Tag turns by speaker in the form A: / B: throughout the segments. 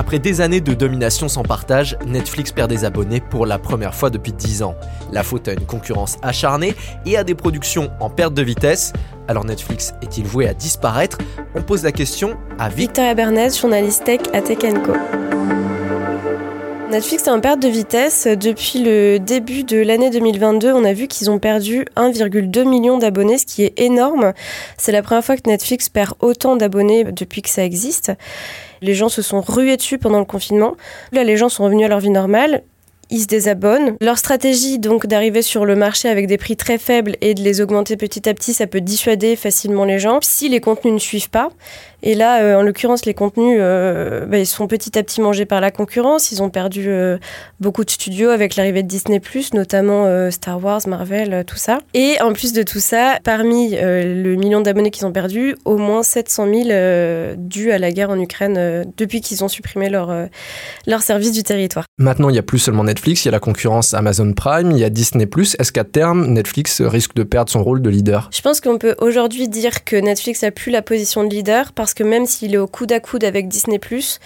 A: Après des années de domination sans partage, Netflix perd des abonnés pour la première fois depuis 10 ans. La faute à une concurrence acharnée et à des productions en perte de vitesse. Alors Netflix est-il voué à disparaître? On pose la question à
B: Victoria Bernays, journaliste tech à Tech. Netflix est en perte de vitesse. Depuis le début de l'année 2022, on a vu qu'ils ont perdu 1,2 million d'abonnés, ce qui est énorme. C'est la première fois que Netflix perd autant d'abonnés depuis que ça existe. Les gens se sont rués dessus pendant le confinement. Là, les gens sont revenus à leur vie normale ils se désabonnent. Leur stratégie, donc, d'arriver sur le marché avec des prix très faibles et de les augmenter petit à petit, ça peut dissuader facilement les gens si les contenus ne suivent pas. Et là, euh, en l'occurrence, les contenus, euh, bah, ils sont petit à petit mangés par la concurrence. Ils ont perdu euh, beaucoup de studios avec l'arrivée de Disney+, notamment Star Wars, Marvel, tout ça. Et en plus de tout ça, parmi le million d'abonnés qu'ils ont perdu, au moins 700 000 dus à la guerre en Ukraine depuis qu'ils ont supprimé leur, leur service du territoire.
A: Maintenant, il n'y a plus seulement Netflix, il y a la concurrence Amazon Prime, il y a Disney+. Est-ce qu'à terme, Netflix risque de perdre son rôle de leader?
B: Je pense qu'on peut aujourd'hui dire que Netflix n'a plus la position de leader parce que même s'il est au coude à coude avec Disney ⁇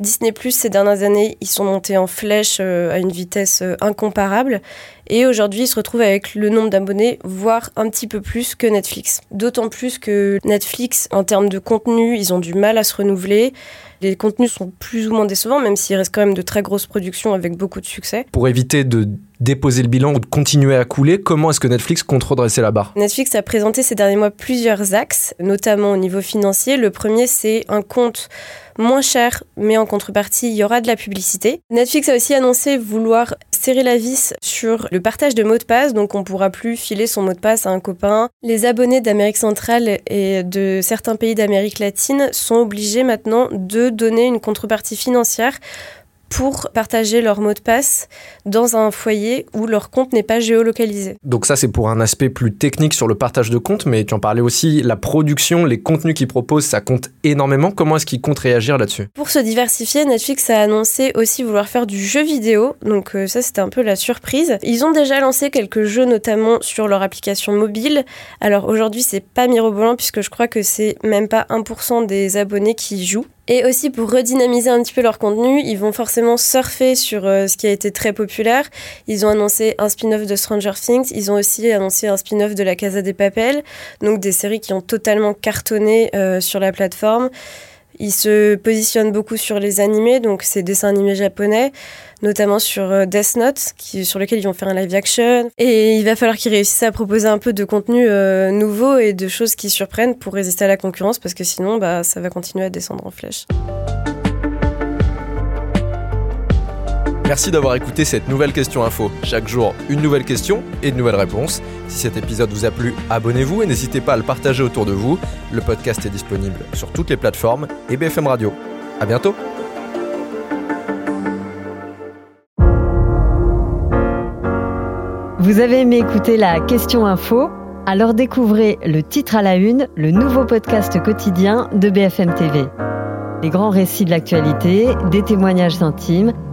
B: Disney ⁇ ces dernières années, ils sont montés en flèche euh, à une vitesse euh, incomparable. Et aujourd'hui, ils se retrouvent avec le nombre d'abonnés, voire un petit peu plus que Netflix. D'autant plus que Netflix, en termes de contenu, ils ont du mal à se renouveler. Les contenus sont plus ou moins décevants, même s'il reste quand même de très grosses productions avec beaucoup de succès.
A: Pour éviter de déposer le bilan ou continuer à couler, comment est-ce que Netflix compte redresser la barre
B: Netflix a présenté ces derniers mois plusieurs axes, notamment au niveau financier. Le premier, c'est un compte moins cher, mais en contrepartie, il y aura de la publicité. Netflix a aussi annoncé vouloir serrer la vis sur le partage de mots de passe, donc on pourra plus filer son mot de passe à un copain. Les abonnés d'Amérique centrale et de certains pays d'Amérique latine sont obligés maintenant de donner une contrepartie financière pour partager leur mot de passe dans un foyer où leur compte n'est pas géolocalisé.
A: Donc ça c'est pour un aspect plus technique sur le partage de compte, mais tu en parlais aussi, la production, les contenus qu'ils proposent, ça compte énormément. Comment est-ce qu'ils comptent réagir là-dessus?
B: Pour se diversifier, Netflix a annoncé aussi vouloir faire du jeu vidéo, donc euh, ça c'était un peu la surprise. Ils ont déjà lancé quelques jeux notamment sur leur application mobile. Alors aujourd'hui c'est pas mirobolant puisque je crois que c'est même pas 1% des abonnés qui jouent. Et aussi pour redynamiser un petit peu leur contenu, ils vont forcément surfer sur euh, ce qui a été très populaire. Ils ont annoncé un spin-off de Stranger Things, ils ont aussi annoncé un spin-off de La Casa des Papel, donc des séries qui ont totalement cartonné euh, sur la plateforme. Ils se positionnent beaucoup sur les animés, donc ces dessins animés japonais, notamment sur euh, Death Note, sur lequel ils vont faire un live action. Et il va falloir qu'ils réussissent à proposer un peu de contenu euh, nouveau et de choses qui surprennent pour résister à la concurrence, parce que sinon, bah, ça va continuer à descendre en flèche.
A: Merci d'avoir écouté cette nouvelle question info. Chaque jour, une nouvelle question et de nouvelles réponses. Si cet épisode vous a plu, abonnez-vous et n'hésitez pas à le partager autour de vous. Le podcast est disponible sur toutes les plateformes et BFM Radio. À bientôt.
C: Vous avez aimé écouter la question info? Alors découvrez le titre à la une, le nouveau podcast quotidien de BFM TV. Les grands récits de l'actualité, des témoignages intimes